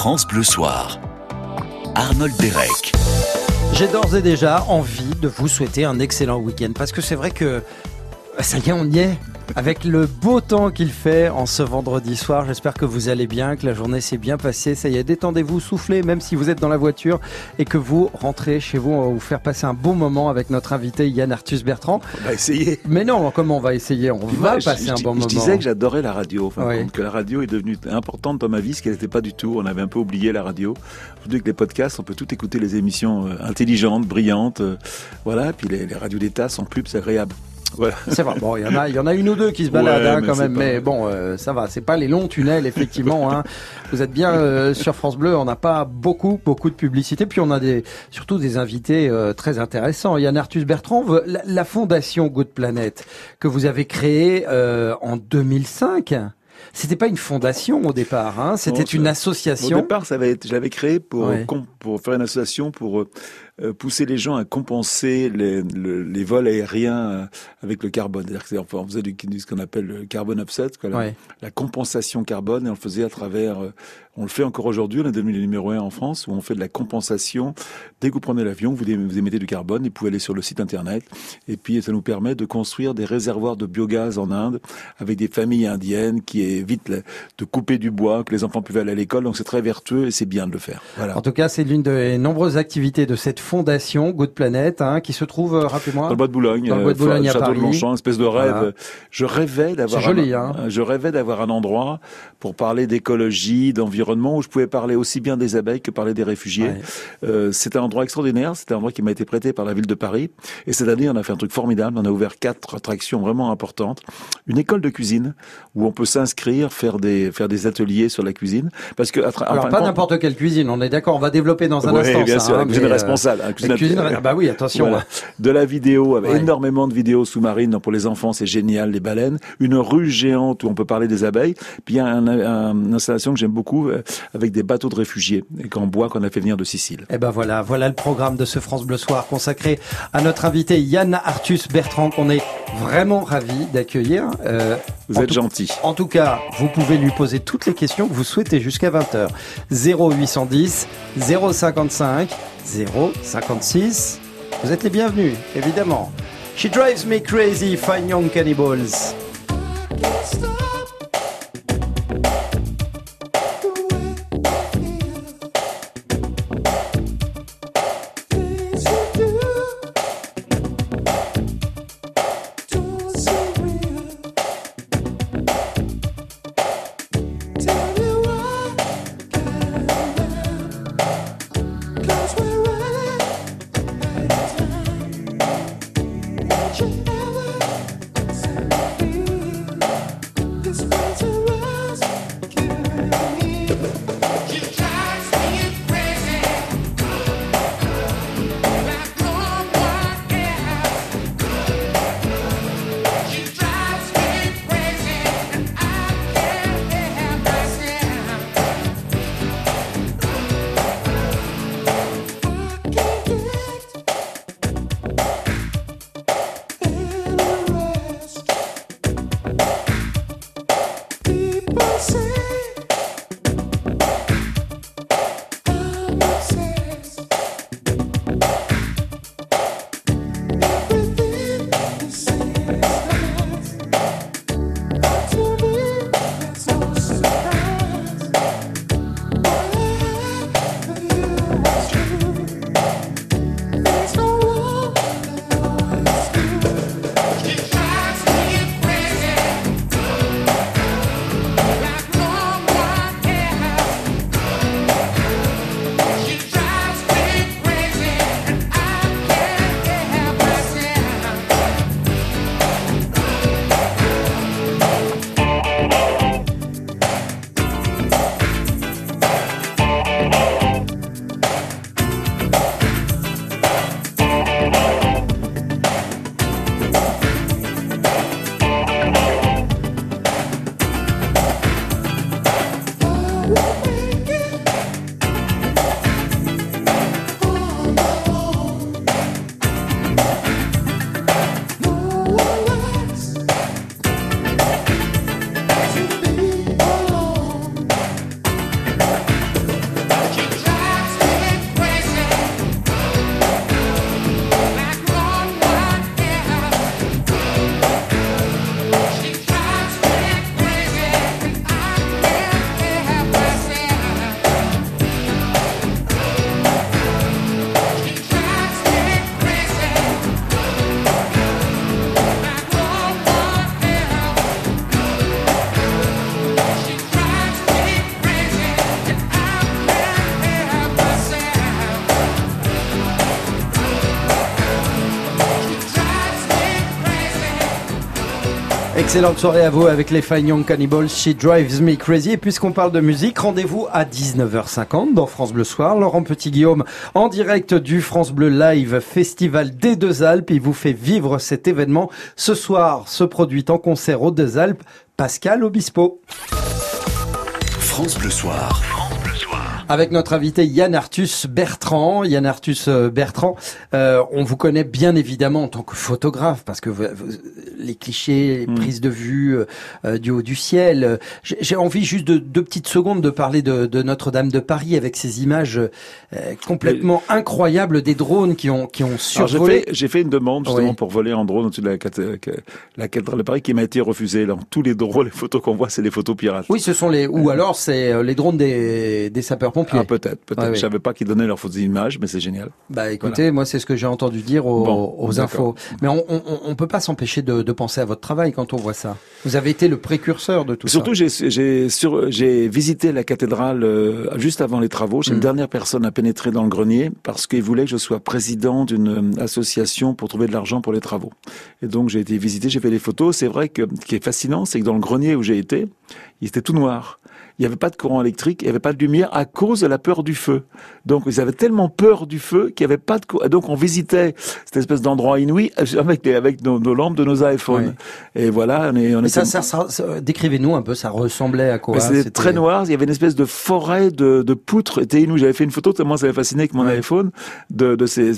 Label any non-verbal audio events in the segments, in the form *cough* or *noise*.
France Bleu Soir. Arnold Derek. J'ai d'ores et déjà envie de vous souhaiter un excellent week-end parce que c'est vrai que ça y est, on y est. Avec le beau temps qu'il fait en ce vendredi soir, j'espère que vous allez bien, que la journée s'est bien passée. Ça y est, détendez-vous, soufflez, même si vous êtes dans la voiture et que vous rentrez chez vous. On va vous faire passer un bon moment avec notre invité Yann Arthus Bertrand. On va essayer. Mais non, comment on va essayer? On va passer un bon moment. Je disais que j'adorais la radio, enfin, que la radio est devenue importante dans ma vie, ce qu'elle n'était pas du tout. On avait un peu oublié la radio. Aujourd'hui, avec les podcasts, on peut tout écouter les émissions euh, intelligentes, brillantes. Euh, voilà, puis les, les radios d'État sont pubs, c'est agréable. C'est vrai. Bon, il y en a, il y en a une ou deux qui se baladent hein, quand même, mais bon, euh, ça va. C'est pas les longs tunnels, effectivement. hein. Vous êtes bien euh, sur France Bleu. On n'a pas beaucoup, beaucoup de publicité, puis on a des, surtout des invités euh, très intéressants. Yann Arthus Bertrand, la, la, fondation Good Planet que vous avez créée en 2005. C'était pas une fondation au départ, hein, c'était une association. Au départ, ça avait, je l'avais créé pour, pour faire une association pour euh, pousser les gens à compenser les, les vols aériens euh, avec le carbone. C'est-à-dire qu'on faisait du, ce qu'on appelle le carbone offset, quoi, la, la, compensation carbone, et on le faisait à travers, euh, on le fait encore aujourd'hui, on est devenu le numéro un en France, où on fait de la compensation. Dès que vous prenez l'avion, vous, vous émettez du carbone, et vous pouvez aller sur le site internet, et puis ça nous permet de construire des réservoirs de biogaz en Inde, avec des familles indiennes qui évitent de couper du bois, que les enfants puissent aller à l'école, donc c'est très vertueux et c'est bien de le faire. Voilà. En tout cas, c'est l'une des nombreuses activités de cette fondation Good Planet, hein, qui se trouve, euh, rappelez-moi, dans le bois de Boulogne, dans le bois de Boulogne euh, à Château Paris. de Longchamp, espèce de rêve. Je rêvais d'avoir, joli, hein. je rêvais d'avoir un endroit pour parler d'écologie, d'environnement, où je pouvais parler aussi bien des abeilles que parler des réfugiés. Ouais. Euh, c'est un endroit extraordinaire. C'est un endroit qui m'a été prêté par la ville de Paris. Et cette année, on a fait un truc formidable. On a ouvert quatre attractions vraiment importantes. Une école de cuisine où on peut s'inscrire, faire des faire des ateliers sur la cuisine. Parce que alors enfin, pas n'importe quelle cuisine. On est d'accord. On va développer dans un ouais, instant. bien ça, sûr, hein, la cuisine responsable. La cuisine, cuisine ah bah oui, attention. Voilà. De la vidéo, avec ouais. énormément de vidéos sous-marines pour les enfants, c'est génial. Les baleines. Une rue géante où on peut parler des abeilles. Puis il y a un, un, une installation que j'aime beaucoup euh, avec des bateaux de réfugiés et qu'en bois qu'on a fait venir de Sicile. Et ben voilà, voilà le programme de ce France Bleu Soir consacré à notre invité Yann Arthus Bertrand qu'on est vraiment ravi d'accueillir. Euh, vous êtes tout, gentil. En tout cas, vous pouvez lui poser toutes les questions que vous souhaitez jusqu'à 20h. 0810 055 056. Vous êtes les bienvenus, évidemment. She drives me crazy, fine young cannibals. Excellente soirée à vous avec les Fine Young Cannibals, She Drives Me Crazy. Et puisqu'on parle de musique, rendez-vous à 19h50 dans France Bleu Soir. Laurent Petit-Guillaume en direct du France Bleu Live Festival des Deux Alpes. Il vous fait vivre cet événement. Ce soir se produit en concert aux Deux Alpes Pascal Obispo. France Bleu Soir. Avec notre invité Yann Arthus Bertrand. Yann Arthus euh, Bertrand, euh, on vous connaît bien évidemment en tant que photographe, parce que les clichés, les mm. prises de vue euh, du haut du ciel. J'ai envie juste de deux petites secondes de parler de, de Notre-Dame de Paris avec ces images complètement incroyables des drones qui ont qui ont survolé. J'ai fait, fait, une demande justement pour voler en drone au-dessus de la, la cathédrale de Paris qui m'a été refusée. Là, tous les drones, *laughs* les photos qu'on voit, c'est des photos pirates. Oui, ce sont les ou alors c'est les drones des, des sapeurs ah, peut-être, peut-être. Je savais pas qu'ils donnaient leurs fausses images, mais c'est génial. Bah écoutez, moi c'est ce que j'ai entendu dire aux, infos. Mais on, on, on peut pas s'empêcher de, de, penser à votre travail quand on voit ça. Vous avez été le précurseur de tout Surtout, ça. Surtout, j'ai visité la cathédrale euh, juste avant les travaux. J'ai une mm. dernière personne à pénétrer dans le grenier parce qu'il voulait que je sois président d'une euh, association pour trouver de l'argent pour les travaux. Et donc j'ai été visiter, j'ai fait des photos. C'est vrai que ce qui est fascinant, c'est que dans le grenier où j'ai été, il était tout noir il n'y avait pas de courant électrique, il n'y avait pas de lumière à cause de la peur du feu. Donc ils avaient tellement peur du feu qu'il n'y avait pas de donc on visitait cette espèce d'endroit inouï *laughs* avec avec nos, lampes de nos iPhones. Et voilà, on est on ça, ça, décrivez-nous un peu, ça ressemblait à quoi C'était très noir, il y avait une espèce de forêt de, de poutres, c'était inouï. J'avais fait une photo tellement ça m'avait fasciné avec mon iPhone de, de ces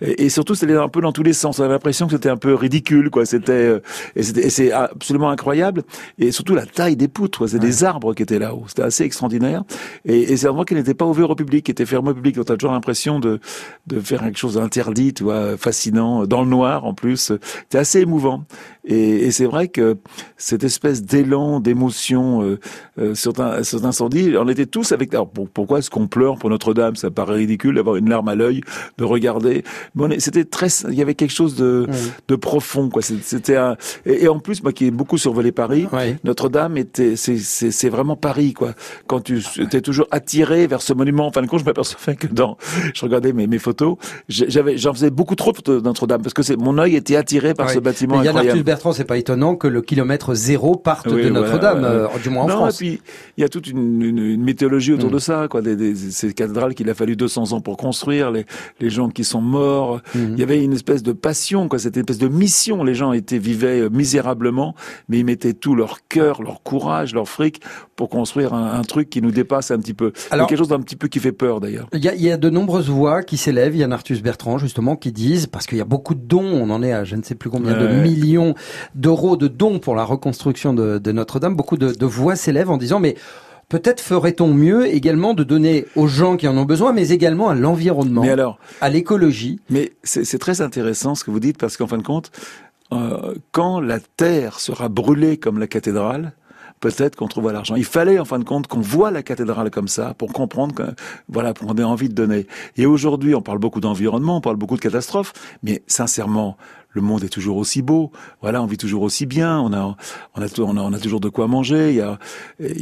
et, surtout c'était un peu dans tous les sens. On avait l'impression que c'était un peu ridicule quoi, c'était euh, et c'est absolument incroyable et surtout la taille des poutres, c'est des arbres qui étaient là-haut. C'était assez extraordinaire. Et, c'est un endroit qui n'était pas ouvert au public, qui était fermé au public. Donc, tu as toujours l'impression de, de faire quelque chose d'interdit, tu vois, fascinant, dans le noir en plus. C'était assez émouvant. Et, et c'est vrai que cette espèce d'élan, d'émotion euh, euh, sur, un, sur incendie, on était tous avec. Alors pourquoi est-ce qu'on pleure pour Notre-Dame? Ça paraît ridicule d'avoir une larme à l'œil, de regarder. Mais c'était très. Il y avait quelque chose de, de profond, quoi. C'était un. Et, en plus, moi qui ai beaucoup survolé Paris, Notre-Dame était. C'est vraiment Paris, quoi. Quand tu étais toujours attiré vers ce monument. En fin de compte, je m'apercevais que dans. *laughs* Je regardais mes, mes photos, j'avais, j'en faisais beaucoup trop de Notre-Dame parce que c'est mon œil était attiré par ce bâtiment incroyable. Bertrand, c'est pas étonnant que le kilomètre zéro parte de Notre-Dame, euh, du moins en France. Et puis il y a toute une, une, mythologie autour mm. de ça, quoi. Des, des, ces cathédrales qu'il a fallu 200 ans pour construire, les, les gens qui sont morts. Mm. Il y avait une espèce de passion, quoi. Cette espèce de mission. Les gens étaient vivaient euh, misérablement, mais ils mettaient tout leur cœur, leur courage, leur fric pour construire un, un truc qui nous dépasse un petit peu. Alors, quelque chose d'un petit peu qui fait peur d'ailleurs. Il y a, y a, de nombreuses voix qui s'élèvent. Il y a Arthus Bertrand justement qui disent parce qu'il y a beaucoup de dons. On en est à je ne sais plus combien de millions d'euros de dons pour la reconstruction de, de Notre-Dame. Beaucoup de, de voix s'élèvent en disant mais peut-être ferait-on mieux également de donner aux gens qui en ont besoin, mais également à l'environnement, à l'écologie. Mais c'est très intéressant ce que vous dites parce qu'en fin de compte, euh, quand la terre sera brûlée comme la cathédrale, peut-être qu'on trouvera l'argent. Il fallait, en fin de compte, qu'on voit la cathédrale comme ça pour comprendre que, voilà, pour qu'on ait envie de donner. Et aujourd'hui, on parle beaucoup d'environnement, on parle beaucoup de catastrophes, mais sincèrement, le monde est toujours aussi beau. Voilà, on vit toujours aussi bien. On a, on a, on a, toujours de quoi manger. Il y a,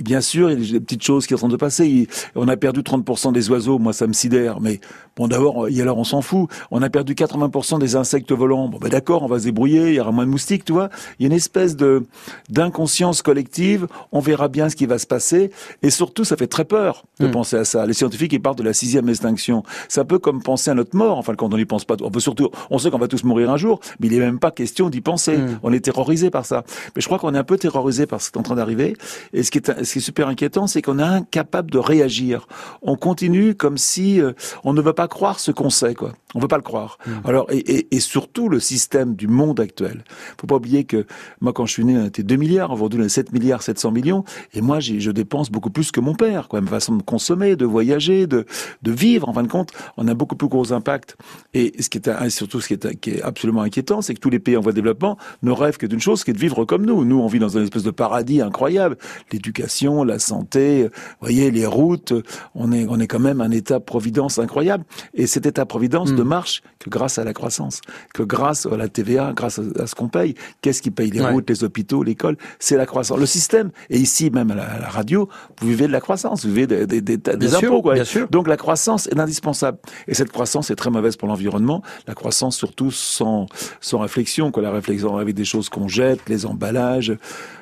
bien sûr, il y a des petites choses qui sont en train de passer. on a perdu 30% des oiseaux. Moi, ça me sidère. Mais bon, d'abord, et alors, on s'en fout. On a perdu 80% des insectes volants. Bon, ben d'accord, on va se débrouiller. Il y aura moins de moustiques, tu vois. Il y a une espèce de d'inconscience collective. On verra bien ce qui va se passer. Et surtout, ça fait très peur de hmm. penser à ça. Les scientifiques, ils parlent de la sixième extinction. C'est un peu comme penser à notre mort. Enfin, quand on n'y pense pas, on peut surtout, on sait qu'on va tous mourir un jour, mais il n'est même pas question d'y penser. Hmm. On est terrorisé par ça. Mais je crois qu'on est un peu terrorisé par ce qui est en train d'arriver. Et ce qui est, ce qui est super inquiétant, c'est qu'on est incapable de réagir. On continue comme si euh, on ne veut pas croire ce qu'on sait, quoi. On veut pas le croire. Hmm. Alors, et, et, et, surtout le système du monde actuel. Faut pas oublier que moi, quand je suis né, on était 2 milliards. Aujourd'hui, on est 7 milliards 700 millions. Et moi, je dépense beaucoup plus que mon père, quoi. Ma façon de consommer, de voyager, de, de vivre. En fin de compte, on a beaucoup plus gros impact. Et ce qui est, surtout ce qui est, qui est absolument inquiétant, c'est que tous les pays en voie de développement ne rêvent que d'une chose, qui est de vivre comme nous. Nous, on vit dans une espèce de paradis incroyable. L'éducation, la santé, vous voyez, les routes. On est, on est quand même un état-providence incroyable. Et cet état-providence ne hmm. marche que grâce à la croissance, que grâce à la TVA, grâce à, ce qu'on paye. Qu'est-ce qui paye les routes, les hôpitaux, l'école? C'est la croissance. Le système, et ici même à la, radio, vous vivez de la croissance, vous vivez des, des, des, impôts. quoi. Donc la croissance est indispensable. Et cette croissance est très mauvaise pour l'environnement. La croissance surtout sans sans réflexion, quoi. La réflexion avec des choses qu'on jette, les emballages,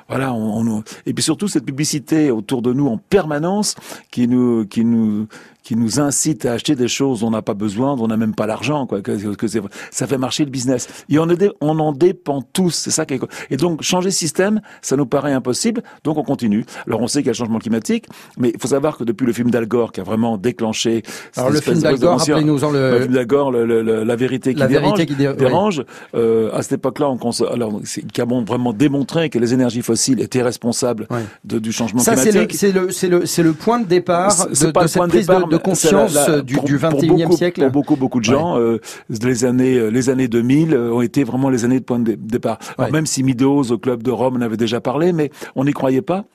voilà. On, et puis surtout cette publicité autour de nous en permanence qui nous, qui nous, qui nous incite à acheter des choses dont on n'a pas besoin, dont on n'a même pas l'argent, quoi. Que, que ça fait marcher le business. Et on, est, on en dépend tous. C'est ça qui est... Et donc changer système, ça nous paraît impossible. Donc on continue. Alors on sait qu'il y a le changement climatique, mais il faut savoir que depuis le film d'Al Gore qui a vraiment déclenché. Alors le film d'Al Gore, rappelez-nous le... le film d'Al Gore, le, le, la vérité qui la dérange. Vérité qui dé... dérange. Euh, à cette époque-là, on cons... alors qui a vraiment démontré que les énergies fossiles étaient responsables de, du changement ça, climatique. Ça c'est le c'est le c'est le point de départ de, de cette prise de, de conscience la, du, du 21e siècle. Pour beaucoup beaucoup de gens, euh, les années euh, les années 2000 euh, ont été vraiment les années de point de départ. Alors, même si Midos au club de Rome en avait déjà parlé, mais on n'y croyait pas.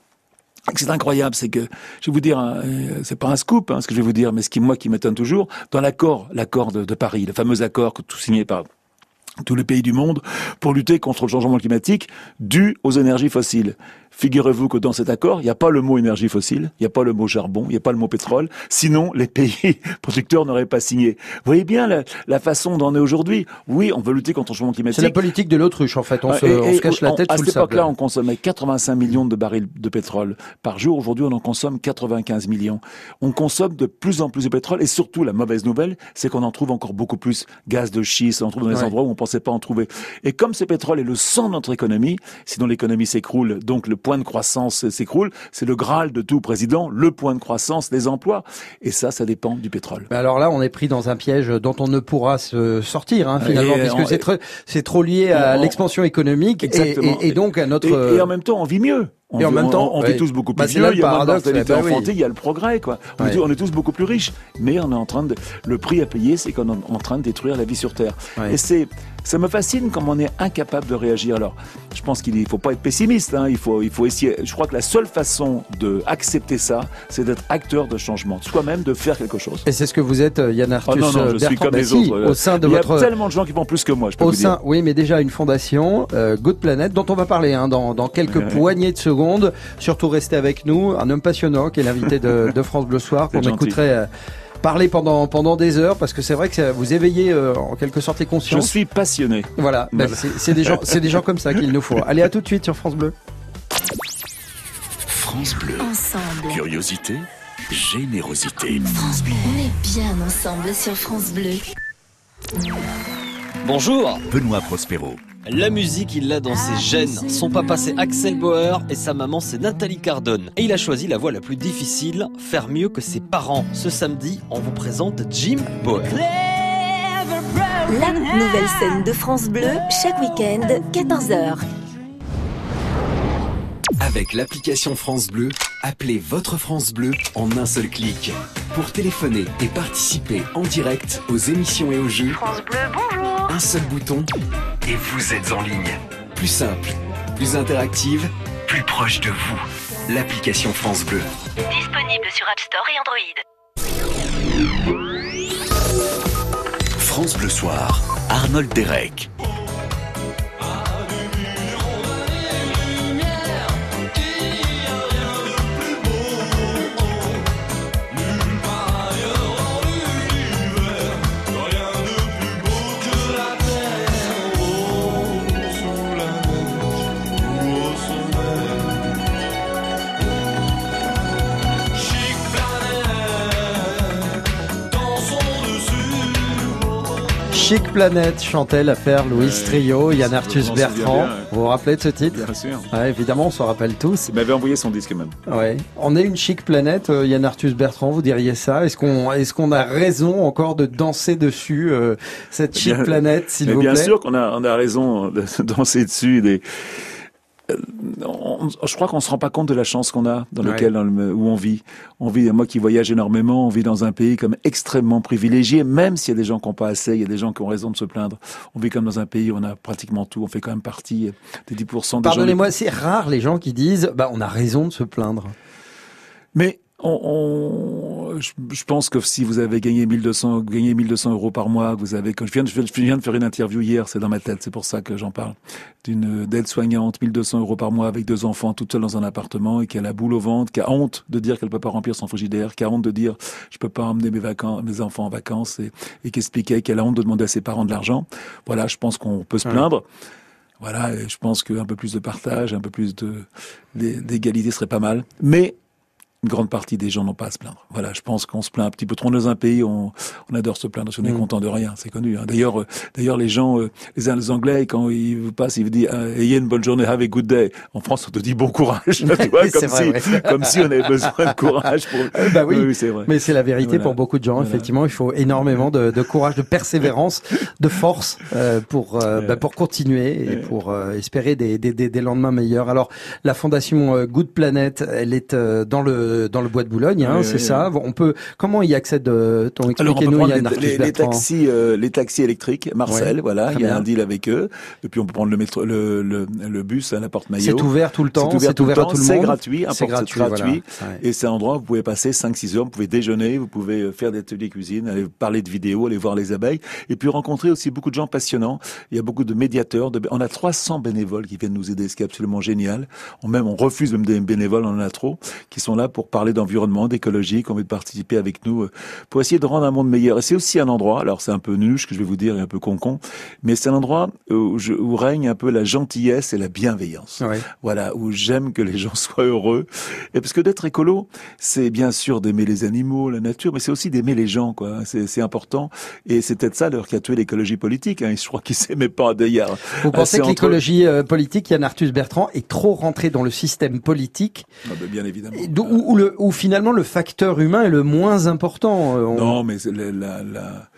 C'est incroyable, c'est que je vais vous dire, hein, c'est pas un scoop, hein, ce que je vais vous dire, mais ce qui moi qui m'étonne toujours, dans l'accord, l'accord de, de, Paris, le fameux accord que tout signé par tous les pays du monde pour lutter contre le changement climatique dû aux énergies fossiles. Figurez-vous que dans cet accord, il n'y a pas le mot énergie fossile, il n'y a pas le mot charbon, il n'y a pas le mot pétrole, sinon les pays *laughs* producteurs n'auraient pas signé. Vous voyez bien la, la façon d'en est aujourd'hui. Oui, on veut lutter contre le changement climatique. C'est la politique de l'autruche en fait, on, se, on se, cache la tête À cette époque-là, on consommait 85 millions de barils de pétrole par jour. Aujourd'hui, on en consomme 95 millions. On consomme de plus en plus de pétrole et surtout, la mauvaise nouvelle, c'est qu'on en trouve encore beaucoup plus. Gaz de schiste, on en trouve dans des ouais. endroits où on pensait pas en trouver. Et comme ce pétrole est le sang de notre économie, sinon l'économie s'écroule, donc le point de croissance s'écroule. C'est le Graal de tout président, le point de croissance, les emplois. Et ça, ça dépend du pétrole. Mais alors là, on est pris dans un piège dont on ne pourra se sortir, hein, finalement, et puisque c'est trop, lié à l'expansion économique et, et, et, donc à notre... Et en même temps, on vit mieux. On et en même temps, on, on ouais. vit tous beaucoup bah, plus vieux. Il y a bah, oui. il y a le progrès, quoi. On, ouais. est, on, est, tous beaucoup plus riches, mais on est en train de. Le prix à payer, c'est qu'on est en train de détruire la vie sur Terre. Ouais. Et c'est, ça me fascine comme on est incapable de réagir. Alors, je pense qu'il ne faut pas être pessimiste. Hein. Il faut, il faut essayer. Je crois que la seule façon de accepter ça, c'est d'être acteur de changement, soi-même de faire quelque chose. Et c'est ce que vous êtes, Yann Arthus. Oh non, non, je Bertrand suis comme les autres. Au sein de il y votre... a tellement de gens qui font plus que moi. Je peux au vous sein, dire. oui, mais déjà une fondation, euh, Good Planet, dont on va parler hein, dans, dans quelques poignées de secondes. Surtout restez avec nous, un homme passionnant qui est l'invité de, *laughs* de France Bleu Soir, qu'on écouterait euh, parler pendant pendant des heures, parce que c'est vrai que ça, vous éveillez euh, en quelque sorte les Je consciences. suis passionné. Voilà, ben, Voilà. c'est c'est des gens, *laughs* c'est des gens comme ça qu'il nous faut. Allez, à tout de suite sur France Bleu. France Bleu. Ensemble. Curiosité, générosité. France Bleu. On est bien ensemble sur France Bleu. Bonjour Benoît Prospero. La musique, il l'a dans ses gènes. Son papa, c'est Axel Bauer et sa maman, c'est Nathalie Cardone. Et il a choisi la voie la plus difficile, faire mieux que ses parents. Ce samedi, on vous présente Jim Bauer. La nouvelle scène de France Bleu, chaque week-end, 14h. Avec l'application France Bleu, appelez votre France Bleu en un seul clic. Pour téléphoner et participer en direct aux émissions et aux jeux, France Bleu, bonjour. Un seul bouton et vous êtes en ligne. Plus simple, plus interactive, plus proche de vous. L'application France Bleu. Disponible sur App Store et Android. France Bleu Soir. Arnold Derek. Chic Planète chantait l'affaire Louis Ouais, Trio, Yann Arthus Bertrand. bien, ouais. Vous vous rappelez de ce titre Bien sûr. ouais, Évidemment, on s'en rappelle tous. Il m'avait envoyé son disque même. Ouais. On est une chic planète, euh, Yann Arthus Bertrand, vous diriez ça Est-ce qu'on est-ce qu'on a raison encore de danser dessus euh, cette chic Bien- planète, s'il bien sûr qu'on a, on a raison de se *laughs* danser dessus. Des... euh, on- je crois qu'on se rend pas compte de la chance qu'on a dans Ouais. lequel dans le- où on vit. On vit, moi qui voyage énormément, on vit dans un pays comme extrêmement privilégié, même s'il y a des gens qui n'ont pas assez, il y a des gens qui ont raison de se plaindre. On vit comme dans un pays où on a pratiquement tout, on fait quand même partie euh, des 10% des gens. Pardonnez-moi, c'est rare les gens qui disent bah on a raison de se plaindre. Mais on, on- je, pense que si vous avez gagné 1200, gagné 1200 euros par mois, vous avez, je viens, je viens de faire une interview hier, c'est dans ma tête, c'est pour ça que j'en parle, d'une d'aide soignante, 1200 euros par mois avec deux enfants, toute seule dans un appartement et qui a la boule au ventre, qui a honte de dire qu'elle peut pas remplir son frigidaire, qui a honte de dire je peux pas emmener mes vacances, mes enfants en vacances et, et qui expliquait qu'elle a honte de demander à ses parents de l'argent. Voilà, je pense qu'on peut se plaindre. Voilà, et je pense qu'un peu plus de partage, un peu plus de d'égalité serait pas mal. Mais une grande partie des gens n'ont pas à se plaindre. Voilà, je pense qu'on se plaint un petit peu trop dans un pays, on, on adore se plaindre, on est mm. content de rien, c'est connu. Hein. D'ailleurs, euh, d'ailleurs les gens, euh, les, Anglais, quand ils vous passent, ils vous disent ah, ayez une bonne journée, have a good day. En France, on te dit bon courage, tu *laughs* vois, comme, si, *laughs* comme si on avait besoin de courage. Pour... *laughs* Euh, bah oui, c'est vrai. Mais c'est la vérité pour beaucoup de gens. Effectivement, il faut énormément de, de courage, de persévérance, de force pour bah, pour continuer et pour espérer des, des, des, lendemains meilleurs. Alors, la fondation Good Planet, elle est dans le dans le bois de Boulogne, hein, c'est ça. On peut comment y accède euh, ton expliquez-nous. Les, les, taxis, euh, les taxis électriques, Marcel, voilà, il y a un deal avec eux. Et puis on peut prendre le métro, le, le, le bus à la porte Maillot. C'est ouvert tout le temps. C'est ouvert, à tout le monde. C'est gratuit, c'est gratuit, gratuit. Et c'est un endroit où vous pouvez passer 5-6 heures, vous pouvez déjeuner, vous pouvez euh, faire des ateliers cuisine, aller parler de vidéos, aller voir les abeilles, et puis rencontrer aussi beaucoup de gens passionnants. Il y a beaucoup de médiateurs. De... On a 300 bénévoles qui viennent nous aider, ce qui est absolument génial. On même on refuse même des bénévoles, on en a trop, qui sont là pour parler d'environnement, d'écologie, qui ont envie de participer avec nous euh, pour essayer de rendre un monde meilleur. Et c'est aussi un endroit, alors c'est un peu nuche que je vais vous dire et un peu concon, mais c'est un endroit où, je, où, règne un peu la gentillesse et la bienveillance. Voilà, où j'aime que les gens *laughs* soient heureux. Et parce que d'être écolo, c'est bien sûr d'aimer les animaux, la nature, mais c'est aussi d'aimer les gens, quoi. C'est important. Et c'est peut-être ça d'ailleurs qui a tué l'écologie politique. Hein. Je crois qu'ils s'aimaient pas d'ailleurs. Vous pensez que l'écologie euh, politique, Yann Arthus Bertrand, est trop rentré dans le système politique? Ah ben, Bien évidemment. Où, le, où finalement le facteur humain est le moins important. Euh, non, mais la, la, la,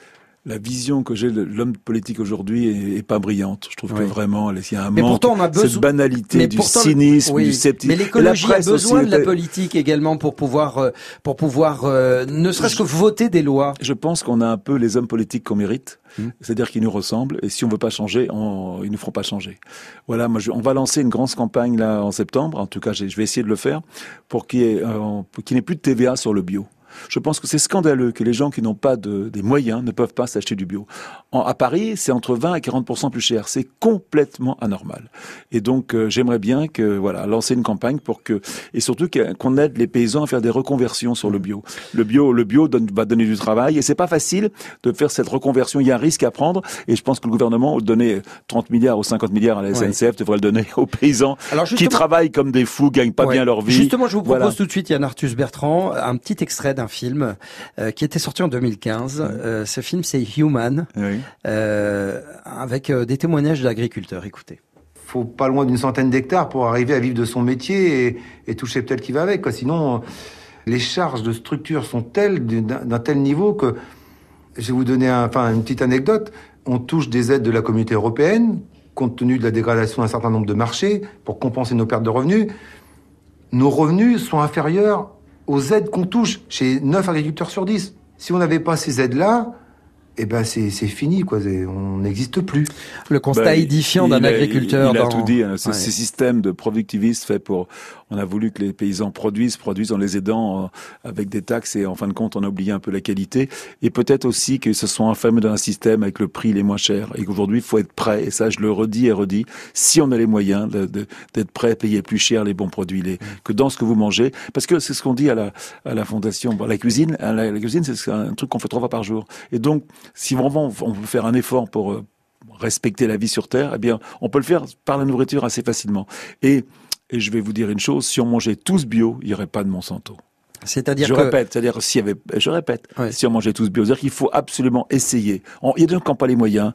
la vision que j'ai de l'homme politique aujourd'hui est, est, pas brillante. Je trouve que vraiment, il y a un mais manque, pourtant on a besoin... cette banalité, mais du cynisme, du scepticisme. Mais l'écologie a besoin de la politique également pour pouvoir, euh, pour pouvoir, euh, ne serait-ce que voter des lois. Je pense qu'on a un peu les hommes politiques qu'on mérite. Hmm. C'est-à-dire qu'ils nous ressemblent et si on veut pas changer, on, ils nous feront pas changer. Voilà, moi, je, on va lancer une grande campagne là en septembre. En tout cas, je vais essayer de le faire pour qu'il n'y ait, plus de TVA sur le bio. Je pense que c'est scandaleux que les gens qui n'ont pas de, des moyens ne peuvent pas s'acheter du bio. En, à Paris, c'est entre 20 et 40% plus cher. C'est complètement anormal. Et donc, euh, j'aimerais bien que voilà, lancer une campagne pour que et surtout qu'on aide les paysans à faire des reconversions sur le bio. Le bio, le bio donne, va donner du travail et c'est pas facile de faire cette reconversion. Il y a un risque à prendre et je pense que le gouvernement, donner 30 milliards ou 50 milliards à la SNCF, devrait le donner *laughs* aux paysans qui travaillent comme des fous, gagnent pas bien leur vie. Justement, je vous propose tout de suite, Yann Arthus Bertrand, un petit extrait d'un film euh, qui était sorti en 2015. Euh, ce film, c'est Human, euh, avec des témoignages d'agriculteurs. Écoutez faut pas loin d'une centaine d'hectares pour arriver à vivre de son métier et, et toucher peut-être qui va avec. Quoi. Sinon, les charges de structure sont telles, d'un tel niveau que, je vais vous donner un, enfin, une petite anecdote, on touche des aides de la communauté européenne, compte tenu de la dégradation d'un certain nombre de marchés, pour compenser nos pertes de revenus. Nos revenus sont inférieurs aux aides qu'on touche chez 9 agriculteurs sur 10. Si on n'avait pas ces aides-là, eh ben c'est fini quoi, on n'existe plus. Le constat ben, édifiant d'un agriculteur. Il, il a tout dit. Hein, ces systèmes de productivisme fait pour on a voulu que les paysans produisent, produisent en les aidant euh, avec des taxes et en fin de compte, on a oublié un peu la qualité. Et peut-être aussi que ce soit enfermé dans un système avec le prix les moins cher et qu'aujourd'hui, il faut être prêt. Et ça, je le redis et redis. Si on a les moyens d'être prêt à payer plus cher les bons produits, les, que dans ce que vous mangez, parce que c'est ce qu'on dit à la, à la fondation. la cuisine, la, la cuisine, c'est un truc qu'on fait trois fois par jour. Et donc, si vraiment on veut faire un effort pour euh, respecter la vie sur Terre, eh bien, on peut le faire par la nourriture assez facilement. Et et je vais vous dire une chose, si on mangeait tous bio, il n'y aurait pas de Monsanto. C'est-à-dire je répète, c'est-à-dire s'il y avait, je répète, si on mangeait tous bio, c'est-à-dire qu'il faut absolument essayer. il y a qui n'ont pas les moyens,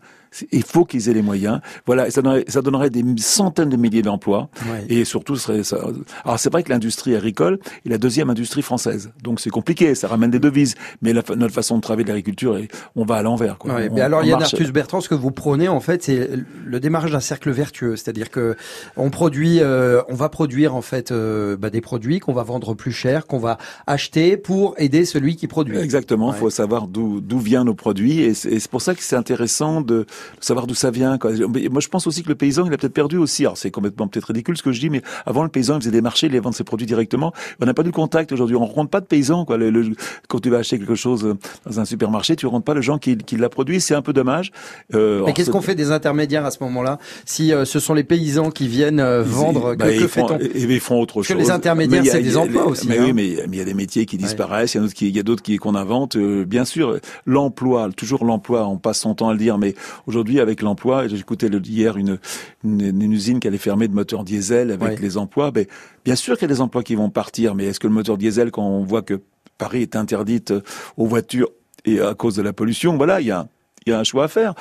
il faut qu'ils aient les moyens. Voilà, ça donnerait, ça donnerait des centaines de milliers d'emplois. Et surtout, ce serait ça. Alors c'est vrai que l'industrie agricole est la deuxième industrie française, donc c'est compliqué, ça ramène des devises. Mais notre façon de travailler de l'agriculture, on va à l'envers. Quoi. Ouais, mais alors, Yann Arthus Bertrand, ce que vous prenez en fait, c'est le démarrage d'un cercle vertueux, c'est-à-dire que on produit, euh, on va produire en fait euh, bah, des produits qu'on va vendre plus cher, qu'on va acheter pour aider celui qui produit. Exactement. Il faut savoir d'où d'où viennent nos produits, et c'est pour ça que c'est intéressant de savoir d'où ça vient. Quoi. Moi, je pense aussi que le paysan, il a peut-être perdu aussi. Alors, c'est complètement peut-être ridicule ce que je dis, mais avant, le paysan, il faisait des marchés, il vendait ses produits directement. On n'a pas du contact aujourd'hui. On rencontre pas de paysan. Quoi. Le, quand tu vas acheter quelque chose dans un supermarché, tu rencontres pas le gens qui, qui l'a produit. C'est un peu dommage. Euh, mais qu'est-ce qu'on fait des intermédiaires à ce moment-là Si euh, ce sont les paysans qui viennent euh, vendre, bah, que, fait-on et, ils font autre chose. Que les intermédiaires, c'est des emplois aussi. Mais oui, mais il y a des métiers qui disparaissent. Il y a d'autres qui, qu'on invente. bien sûr, l'emploi, toujours l'emploi. On passe son temps à le dire, mais aujourd'hui, avec l'emploi, j'écoutais hier une, une, usine qui allait fermer de moteurs diesel avec les emplois. Ben, bien sûr qu'il y a des emplois qui vont partir, mais est-ce que le moteur diesel, quand on voit que Paris est interdite aux voitures et à cause de la pollution, voilà, il y a y a un choix à faire.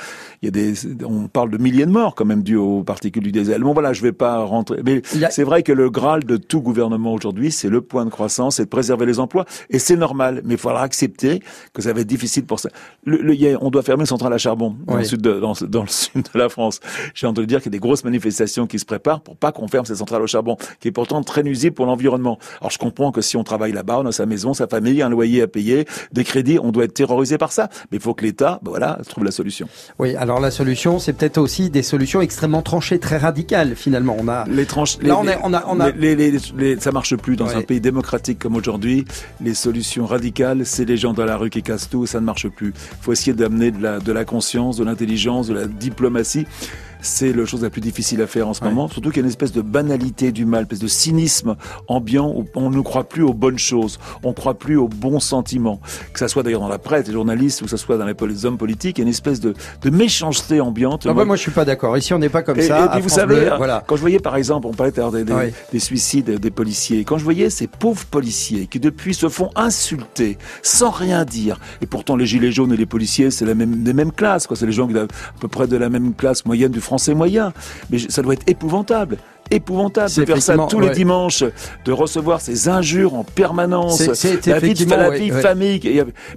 Il y a des, on parle de milliers de morts quand même dû aux particules du diesel. Bon voilà, je vais pas rentrer, mais c'est vrai que le graal de tout gouvernement aujourd'hui, c'est le point de croissance, c'est de préserver les emplois, et c'est normal. Mais il faudra accepter que ça va être difficile pour ça. Le, le, on doit fermer une centrale à charbon dans, le sud de, dans, dans, le sud de la France. J'ai entendu dire qu'il y a des grosses manifestations qui se préparent pour pas qu'on ferme cette centrale au charbon, qui est pourtant très nuisible pour l'environnement. Alors je comprends que si on travaille là-bas, on a sa maison, sa famille, un loyer à payer, des crédits, on doit être terrorisé par ça. Mais il faut que l'État, ben voilà, trouve la solution. Oui, alors la solution, c'est peut-être aussi des solutions extrêmement tranchées, très radicales finalement. On a les tranches. Là, on, on, a, on a, les, les, les, ça marche plus dans un pays démocratique comme aujourd'hui. Les solutions radicales, c'est les gens dans la rue qui cassent tout, ça ne marche plus. Il faut essayer d'amener de la, de la conscience, de l'intelligence, de la diplomatie c'est la chose la plus difficile à faire en ce moment. Surtout qu'il y a une espèce de banalité du mal, une espèce de cynisme ambiant où on ne croit plus aux bonnes choses, on ne croit plus aux bons sentiments. Que ça soit d'ailleurs dans la presse, les journalistes, ou que ça soit dans les, hommes politiques, il y a une espèce de, de méchanceté ambiante. Ah bah, moi, je suis pas d'accord. Ici, on n'est pas comme ça. Et puis vous savez, voilà. quand je voyais par exemple, on parlait des, des, des, suicides des policiers, quand je voyais ces pauvres policiers qui depuis se font insulter sans rien dire, et pourtant les gilets jaunes et les policiers, c'est la même, des mêmes classes, quoi. C'est les gens qui à peu près de la même classe moyenne du français moyen. Mais ça doit être épouvantable épouvantable de faire ça tous les dimanches, de recevoir ces injures en permanence, c'est, la vie de la vie famille.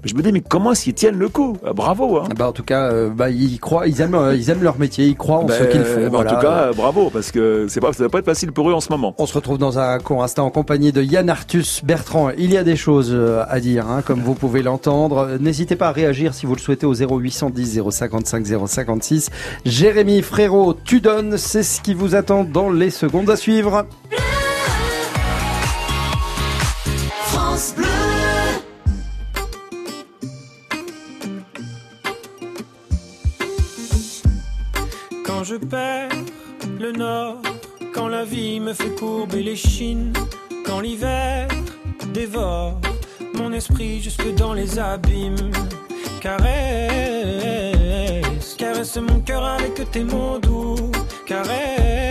je me dis mais comment qu'ils tiennent le coup? Ah, Bravo. Hein. Bah en tout cas, euh, bah ils croient, ils aiment, euh, ils aiment leur métier, ils croient en ce qu'ils font. Bah, en tout cas, bravo parce que c'est pas, ça va pas être facile pour eux en ce moment. On se retrouve dans un court instant en compagnie de Yann Arthus Bertrand. Il y a des choses euh, à dire, hein, comme vous pouvez l'entendre. N'hésitez pas à réagir si vous le souhaitez au 0810 055 056. Jérémy Frérot, tu donnes, c'est ce qui vous attend dans les secondes à suivre. France Bleu. Quand je perds le nord, quand la vie me fait courber les chines, quand l'hiver dévore mon esprit jusque dans les abîmes, caresse, caresse mon cœur avec tes mots doux, caresse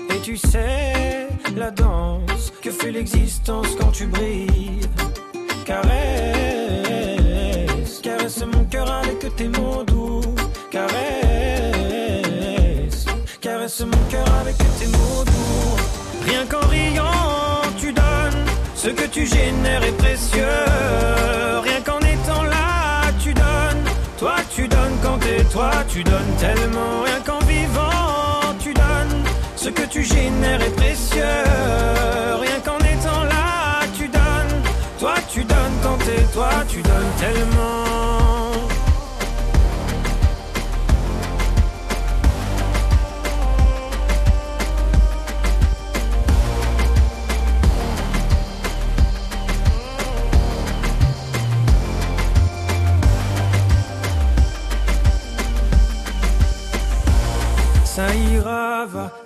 Et tu sais, la danse que fait l'existence quand tu brilles. Caresse, caresse mon cœur avec tes mots doux. Caresse, caresse mon cœur avec tes mots doux. Rien qu'en riant, tu donnes. Ce que tu génères est précieux. Rien qu'en étant là, tu donnes. Toi, tu donnes quand t'es toi, tu donnes tellement. Rien qu'en que tu génères est précieux. Rien qu'en étant là, tu donnes. Toi, tu donnes quand t'es toi, tu donnes tellement.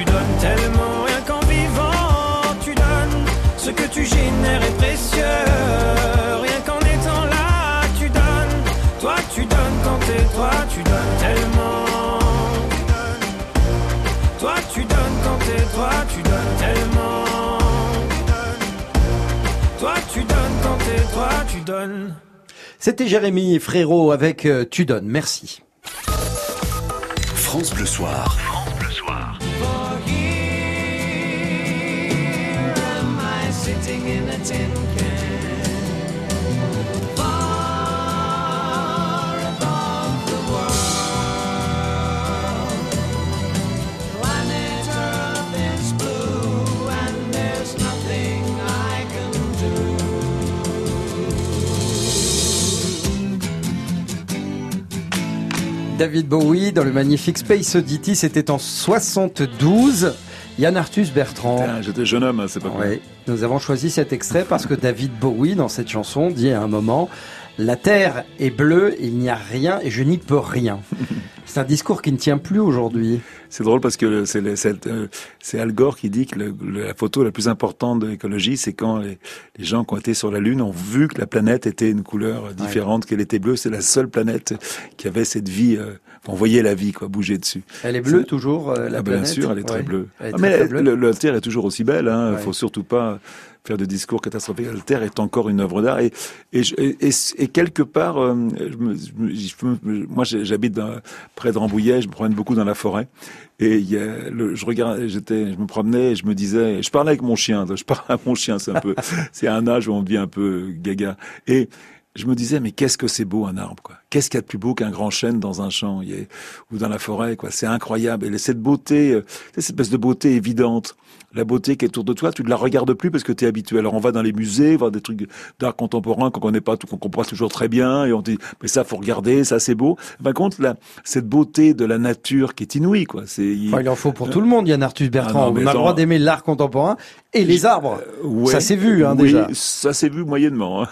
Tu donnes tellement rien qu'en vivant, tu donnes ce que tu génères est précieux. Rien qu'en étant là, tu donnes. Toi, tu donnes quand t'es toi, tu donnes tellement. Toi, tu donnes quand t'es toi, tu donnes tellement. Toi, tu donnes quand t'es toi, tu donnes. C'était Jérémy Frérot avec euh, Tu donnes. Merci. France Bleu Soir. David Bowie dans le magnifique Space Oddity, c'était en 72. Yann Arthus Bertrand. J'étais jeune homme, hein, c'est pas vrai. Nous avons choisi cet extrait parce que David Bowie, dans cette chanson, dit à un moment La terre est bleue, il n'y a rien et je n'y peux rien. C'est un discours qui ne tient plus aujourd'hui. C'est drôle parce que c'est euh, c'est Al Gore qui dit que le- la photo la plus importante de l'écologie, c'est quand les, les gens qui ont été sur la Lune ont vu que la planète était une couleur différente, qu'elle était bleue. C'est la seule planète qui avait cette vie. Euh, on voyait la vie quoi bouger dessus. Elle est bleue toujours, euh, la Ah, bien planète? sûr, elle est très Ouais. bleue. Est Ah, mais très la- bleue. le, le Terre est toujours aussi belle. Hein. Ouais. faut surtout pas faire de discours catastrophiques. La Terre est encore une œuvre d'art et et, je- et, et- et quelque part, euh, je me- je moi j'habite dans- près de Rambouillet, je me promène beaucoup dans la forêt et il y a le, je regarde, j'étais, je me promenais et je me disais, je parlais avec mon chien, je parle à mon chien, c'est un peu, *laughs* c'est un âge où on devient un peu gaga et je me disais, mais qu'est-ce que c'est beau un arbre, quoi. Qu'est-ce qu'il y a de plus beau qu'un grand chêne dans un champ, ou dans la forêt, quoi? C'est incroyable. Et cette beauté, euh, cette espèce de beauté évidente, la beauté qui est autour de toi, tu ne la regardes plus parce que tu es habitué. Alors on va dans les musées, voir des trucs d'art contemporain qu'on connaît pas, qu'on comprend toujours très bien, et on dit, mais ça faut regarder, ça c'est beau. Par contre, là, cette beauté de la nature qui est inouïe, quoi. C'est, il- Enfin, il en faut pour tout le monde, Yann Arthus Bertrand. Ah non, On a le droit d'aimer l'art contemporain et les arbres. Ouais. Ça s'est vu, hein, oui, déjà. ça s'est vu moyennement. hein.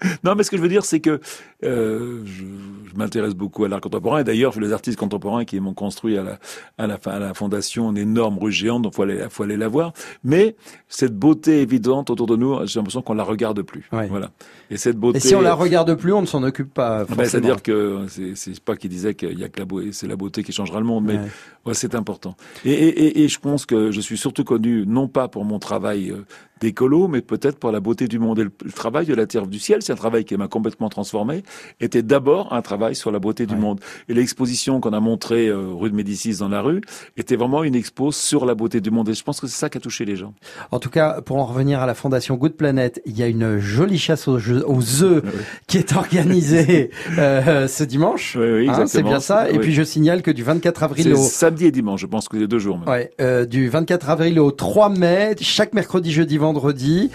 *laughs* non, mais ce que je veux dire, c'est que euh, je, je m'intéresse beaucoup à l'art contemporain. Et d'ailleurs, les artistes contemporains qui m'ont construit à la, à la, à la fondation une énorme rue géante, donc faut aller, faut aller la voir. Mais cette beauté évidente autour de nous, j'ai l'impression qu'on la regarde plus. Ouais. Voilà. Et cette beauté. Et si on la regarde plus, on ne s'en occupe pas. Ah ben. C'est-à-dire que c'est pas qu'il disait qu'il y a que la beauté, c'est la beauté qui changera le monde, mais Ouais. ouais, c'est important. Et, et, et, et je pense que je suis surtout connu non pas pour mon travail euh, d'écolo, mais peut-être pour la beauté du monde. Et le, le travail de la Terre du ciel, c'est un travail qui m'a complètement transformé, était d'abord un travail sur la beauté du monde. Et l'exposition qu'on a montrée euh, rue de Médicis dans la rue était vraiment une expo sur la beauté du monde. Et je pense que c'est ça qui a touché les gens. En tout cas, pour en revenir à la fondation Good Planet, il y a une jolie chasse aux, jeux- aux œufs qui est organisée *laughs* euh, ce dimanche. Oui, oui, Hein, c'est bien ça. Et Oui. puis je signale que du 24 avril au samedi et dimanche, je pense que c'est deux jours. même. Ouais, euh, du 24 avril au 3 mai, chaque mercredi, jeudi, vendredi,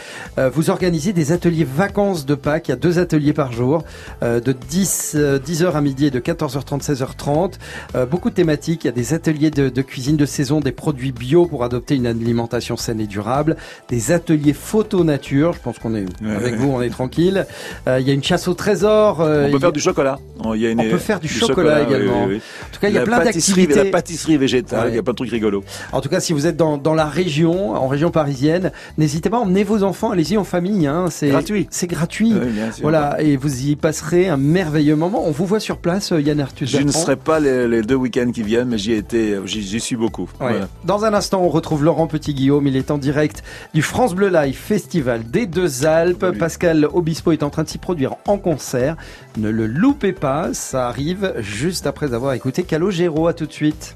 vous organisez des ateliers vacances de Pâques. Il y a deux ateliers par jour, de 10, euh, 10h à midi et de 14h30, 16h30. Euh, beaucoup de thématiques. Il y a des ateliers de, de cuisine de saison, des produits bio pour adopter une alimentation saine et durable, des ateliers photo nature. Je pense qu'on est Ouais, avec ouais. vous, on est tranquille. Euh, il y a une chasse au trésor. euh, On peut faire du chocolat. Il y a une- On peut faire du chocolat également. oui, oui. En tout cas, il y a plein d'activités. La pâtisserie végétale, Ouais. il y a plein de trucs rigolos. En tout cas, si vous êtes dans, dans la région, en région parisienne, n'hésitez pas à emmener vos enfants, allez-y en famille. Hein, c'est Gratuit. C'est gratuit. Sûr. Voilà, et vous y passerez un merveilleux moment. On vous voit sur place, euh, Yann Arthus Je ne serai pas les, les deux week-ends qui viennent, mais j'y ai été, j'y j'y suis beaucoup. Ouais. Voilà. Dans un instant, on retrouve Laurent Petit-Guillaume. Il est en direct du France Bleu Live Festival des Deux Alpes. Salut. Pascal Obispo est en train de s'y produire en concert. Ne le loupez pas, ça arrive juste après avoir écouté Calogero. À tout de suite.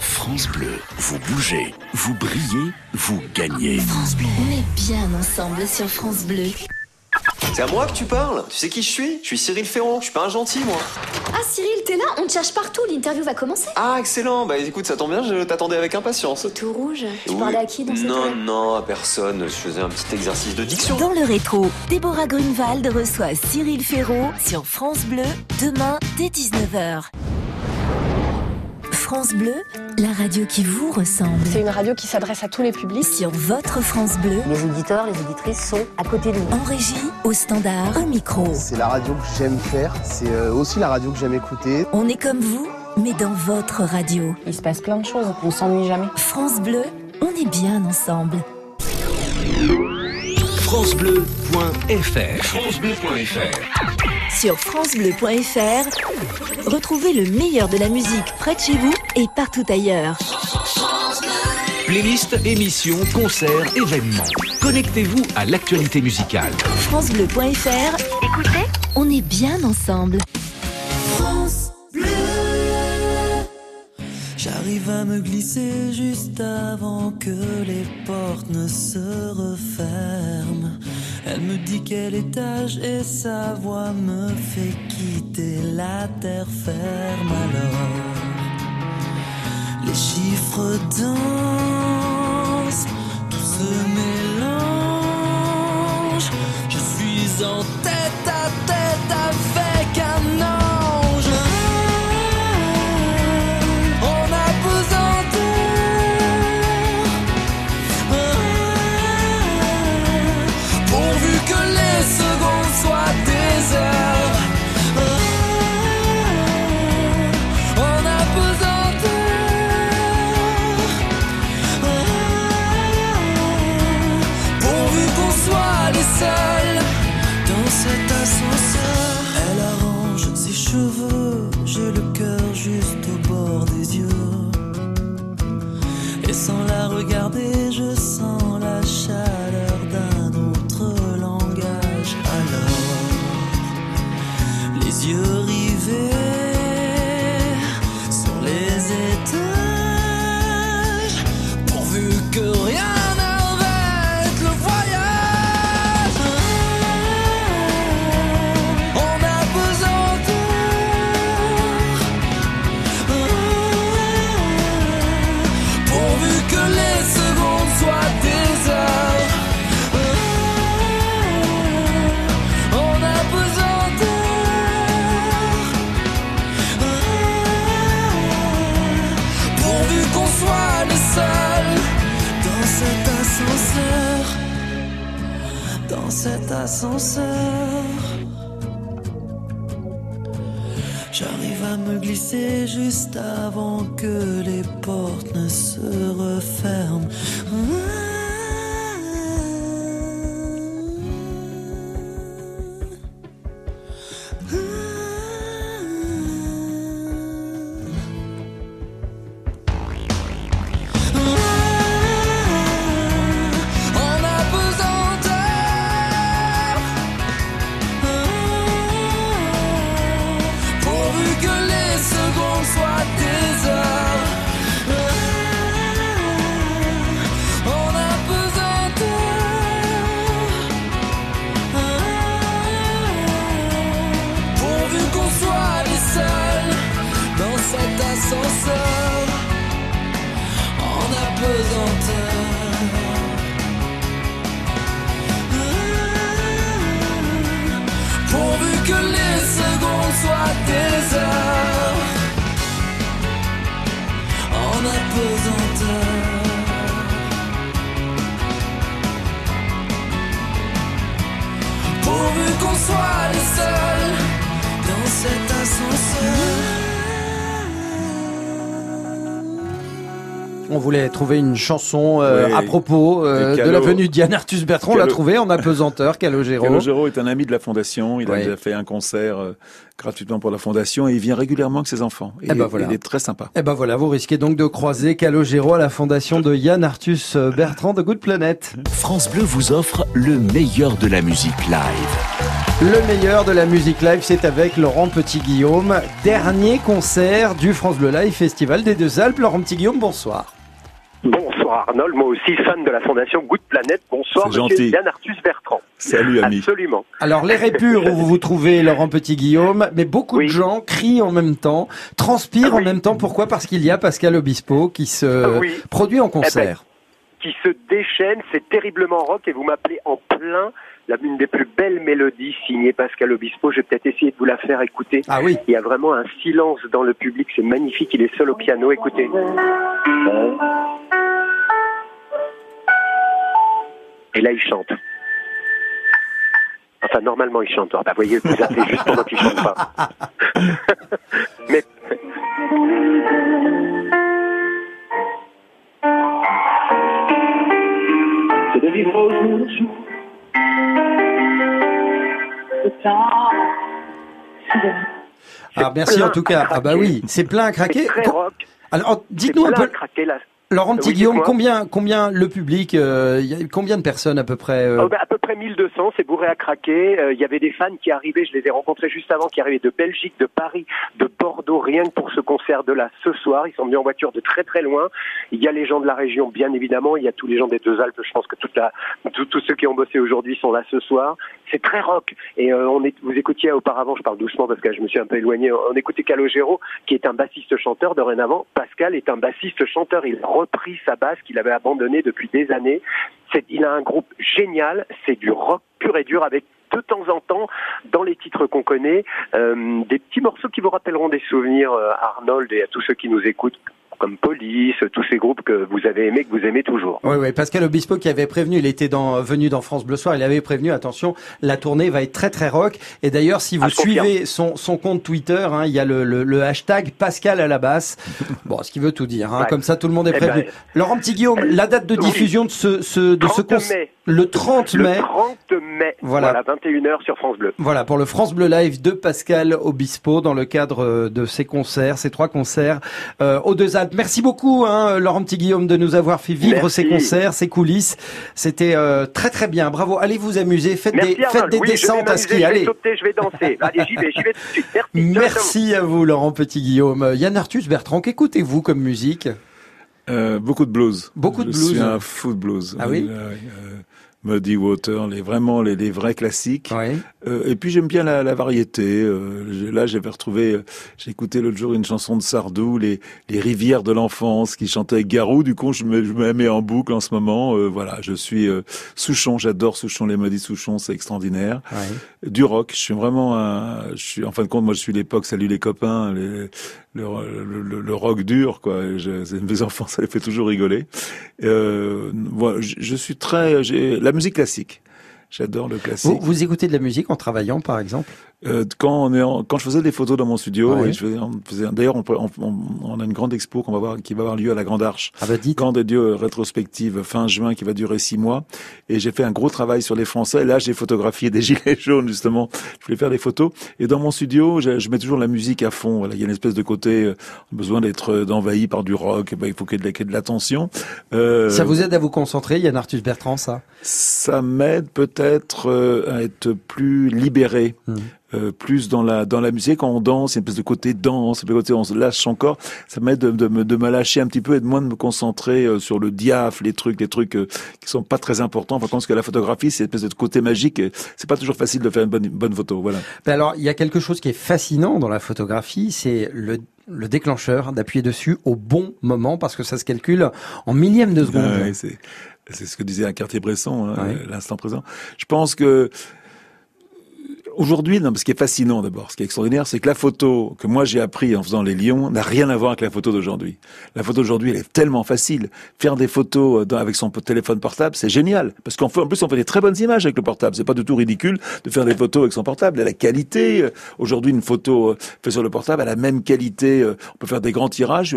France Bleu, vous bougez, vous brillez, vous gagnez. France Bleu. On est bien ensemble sur France Bleu. C'est à moi que tu parles Tu sais qui je suis? Je suis Cyril Ferron, je suis pas un gentil moi. Ah Cyril, t'es là? On te cherche partout, l'interview va commencer. Ah excellent, bah écoute ça tombe bien, je t'attendais avec impatience. Tout rouge. Tu Oui. parlais à qui dans cette Non, non, à personne, je faisais un petit exercice de diction. Dans le rétro, Déborah Grunewald reçoit Cyril Ferraud sur France Bleu demain dès 19h. France Bleu, la radio qui vous ressemble. C'est une radio qui s'adresse à tous les publics. Sur votre France Bleu, Les auditeurs, les auditrices sont à côté de nous. en régie, au standard, au micro. C'est la radio que j'aime faire, c'est euh, aussi la radio que j'aime écouter. On est comme vous, mais dans votre radio. Il se passe plein de choses, on s'ennuie jamais. France Bleu, on est bien ensemble. francebleu.fr. francebleu.fr. Sur francebleu.fr, retrouvez le meilleur de la musique près de chez vous et partout ailleurs. Playlist, émissions, concerts, événements. Connectez-vous à l'actualité musicale. francebleu.fr. Écoutez, on est bien ensemble. J'arrive à me glisser juste avant que les portes ne se referment. Elle me dit quel étage et sa voix me fait quitter la terre ferme alors. Les chiffres dansent, tout se mélange. Je suis en tête à tête Dans cet ascenseur. J'arrive à me glisser juste avant que les portes ne se referment. Pourvu qu'on soit les seuls dans cet ascenseur. On voulait trouver une chanson euh, Ouais. à propos euh, Et de la venue de Diane Arthus Bertrand. On l'a trouvé en apesanteur, Calogero. Calogero est un ami de la fondation. Il a déjà fait un concert euh, gratuitement pour la fondation et il vient régulièrement avec ses enfants. Et Eh ben voilà. Il est très sympa. Eh ben voilà, vous risquez donc de croiser Calogero à la fondation de Yann Arthus Bertrand de Good Planet. France Bleu vous offre le meilleur de la musique live. Le meilleur de la musique live, c'est avec Laurent Petit-Guillaume. Dernier concert du France Bleu Live Festival des Deux Alpes. Laurent Petit-Guillaume, bonsoir. Bonsoir Arnold, moi aussi fan de la fondation Good Planet. Bonsoir C'est monsieur gentil. Yann Arthus Bertrand. Salut ami. Absolument. Alors les répures où vous vous trouvez, Laurent Petit-Guillaume, mais beaucoup de gens crient en même temps, transpirent en même temps. Pourquoi? Parce qu'il y a Pascal Obispo qui se Ah oui. produit en concert. Qui se déchaîne, c'est terriblement rock et vous m'appelez en plein l'une des plus belles mélodies signée Pascal Obispo. Je vais peut-être essayer de vous la faire écouter. Ah oui. Il y a vraiment un silence dans le public, c'est magnifique. Il est seul au piano. Écoutez. Et là, il chante. Enfin, normalement, il chante. Ah, bah, voyez, vous appelez *laughs* juste pendant qu'il chante pas. *laughs* Mais C'est de vivre au jour le jour Ah, merci en tout cas. Ah bah oui, c'est plein à craquer. Très rock. Alors, dites-nous un peu. Craquer. Laurent Petit Guillaume, combien, combien le public, euh, y a combien de personnes à peu près euh... oh, bah, À peu près 1200, c'est bourré à craquer. Il y avait des fans qui arrivaient, je les ai rencontrés juste avant, qui arrivaient de Belgique, de Paris, de Bordeaux, rien que pour ce concert de là ce soir. Ils sont venus en voiture de très très loin. Il y a les gens de la région, bien évidemment. Il y a tous les gens des deux Alpes. Je pense que toute la, tous ceux qui ont bossé aujourd'hui sont là ce soir. C'est très rock. Et euh, on est, vous écoutiez auparavant, je parle doucement parce que je me suis un peu éloigné. On écoutait Calogero, qui est un bassiste chanteur. Dorénavant, Pascal est un bassiste chanteur. Il a repris sa basse qu'il avait abandonné depuis des années. Il a un groupe génial, c'est du rock pur et dur avec de temps en temps, dans les titres qu'on connaît, euh, des petits morceaux qui vous rappelleront des souvenirs euh, à Arnold et à tous ceux qui nous écoutent comme Police, tous ces groupes que vous avez aimés, que vous aimez toujours. Oui, oui. Pascal Obispo qui avait prévenu, il était dans, venu dans France Bleu Soir, il avait prévenu, attention, la tournée va être très très rock. Et d'ailleurs, si vous Ah, suivez son, son compte Twitter, hein, il y a le, le, le hashtag Pascal à la basse. *laughs* Bon, ce qui veut tout dire. Hein, Ouais. Comme ça, tout le monde est Eh prévenu. ben, Laurent Petit Guillaume, la date de diffusion de ce, ce de ce 30 concert, mai. Le 30 Le mai. 30 mai, Voilà. voilà, 21h sur France Bleu. Voilà, pour le France Bleu Live de Pascal Obispo dans le cadre euh, de ces concerts, ces trois concerts euh, aux Deux Alpes. Merci beaucoup, hein, Laurent Petit Guillaume, de nous avoir fait vivre Merci. ces concerts, ces coulisses. C'était euh, très très bien. Bravo. Allez vous amuser, faites Merci des, faites des oui, je descentes à ski. Je vais Allez. sauter, je vais danser. *laughs* Allez, j'y vais, j'y vais tout de suite. Merci. à vous, Laurent Petit Guillaume. Euh, Yann Arthus Bertrand, qu'écoutez-vous comme musique? Euh, beaucoup de blues. Beaucoup de je blues. suis un fou de blues. Ah oui? Euh, euh, Muddy Water, les vraiment les, les vrais classiques. Euh, et puis j'aime bien la, la variété. Euh, j'ai- là, j'avais retrouvé, euh, j'ai écouté l'autre jour une chanson de Sardou, les, les rivières de l'enfance, qui chantait avec Garou. Du coup, je me, je me mets en boucle en ce moment. Euh, voilà, je suis euh, Souchon, j'adore Souchon, les Muddy Souchon, c'est extraordinaire. Ouais. Du rock, je suis vraiment un, je suis en fin de compte, moi je suis l'époque, salut les copains, les, le, le, le- rock dur, quoi. Je, mes enfants, ça les fait toujours rigoler. Euh, voilà, je, je suis très, la musique classique. J'adore le classique. Vous, vous écoutez de la musique en travaillant, par exemple? Euh, quand on est en- quand je faisais des photos dans mon studio, Ouais. et je faisais, d'ailleurs on, on, on- a une grande expo qu'on va voir qui va avoir lieu à la Grande Arche, Ah bah dites. Grande Dieu rétrospective fin juin qui va durer six mois. Et j'ai fait un gros travail sur les Français. Et là j'ai photographié des *laughs* gilets jaunes justement. Je voulais faire des photos. Et dans mon studio, je, je mets toujours la musique à fond. Voilà, il y a une espèce de côté euh, besoin d'être euh, envahi par du rock. Ben, il faut qu'il y ait de, de l'attention. Euh, Ça vous aide à vous concentrer, Yann Arthus Bertrand, ça? Ça m'aide peut-être euh, à être plus libéré. Mhm. Euh, plus dans la dans la musique quand on danse, il y a une espèce de côté danse, de côté on se lâche son corps. Ça m'aide de, de, me- de me lâcher un petit peu et de moins de me concentrer euh, sur le diaph, les trucs, les trucs euh, qui sont pas très importants. Par contre, que la photographie, c'est une espèce de côté magique. et C'est pas toujours facile de faire une bonne, une bonne photo. Voilà. Ben alors, il y a quelque chose qui est fascinant dans la photographie, c'est le, le déclencheur, d'appuyer dessus au bon moment, parce que ça se calcule en millième de seconde. Ouais, c'est ce que disait un quartier Bresson, hein, Ouais. l'instant présent. Je pense que aujourd'hui, non, ce qui est fascinant d'abord, ce qui est extraordinaire, c'est que la photo que moi j'ai appris en faisant les lions n'a rien à voir avec la photo d'aujourd'hui. La photo d'aujourd'hui, elle est tellement facile. Faire des photos euh, avec son téléphone portable, c'est génial, parce qu'en plus, on fait des très bonnes images avec le portable. C'est pas du tout ridicule de faire des photos avec son portable. La qualité, euh, aujourd'hui, une photo euh, faite sur le portable a la même qualité. On peut faire des grands tirages.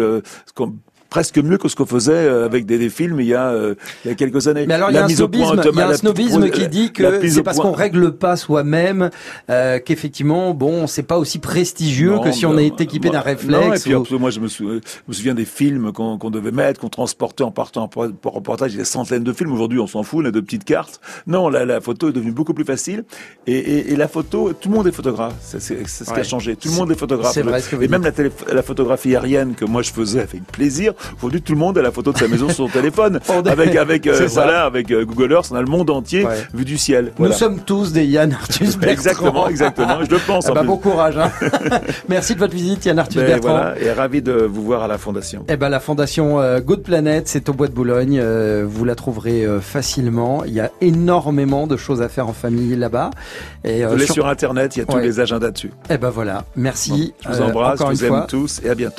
Presque mieux que ce qu'on faisait euh, avec des, des films il y a euh, il y a quelques années. Mais alors, il y a un snobisme, il y a automate- un la- snobisme la- qui dit que c'est parce qu'on règle pas soi-même, euh, qu'effectivement, bon, c'est pas aussi prestigieux Non, que si on est équipé d'un moi- réflexe. Non, et puis ou- moi je me, sou- je me souviens des films qu'on devait mettre, qu'on transportait en partant en reportage. Il y a des centaines de films. Aujourd'hui, on s'en fout, on a de petites cartes. Non, la, la photo est devenue beaucoup plus facile. Et, et, et la photo, tout le monde est photographe. C'est ce qui a changé. Tout le monde est photographe. C'est vrai ce que vous et même la, télé- la photographie aérienne que moi je faisais avec plaisir. Aujourd'hui, tout le monde a la photo de sa maison sur son téléphone. *laughs* Avec avec euh, voilà, avec euh, Google Earth, on a le monde entier Ouais. vu du ciel. Nous sommes tous des Yann Arthus *laughs* Bertrand. Exactement, exactement. Je le pense. Eh en ben, plus. bon courage. Hein. *laughs* Merci de votre visite, Yann Arthus Ben, Bertrand. voilà, et ravi de vous voir à la fondation. Eh ben, la fondation euh, Good Planet, c'est au Bois de Boulogne. Euh, vous la trouverez euh, facilement. Il y a énormément de choses à faire en famille là-bas. Et euh, Vous allez sur- sur Internet, il y a tous les agendas dessus. Eh ben voilà. Merci. Je vous euh, embrasse, je vous aime fois. tous et à bientôt.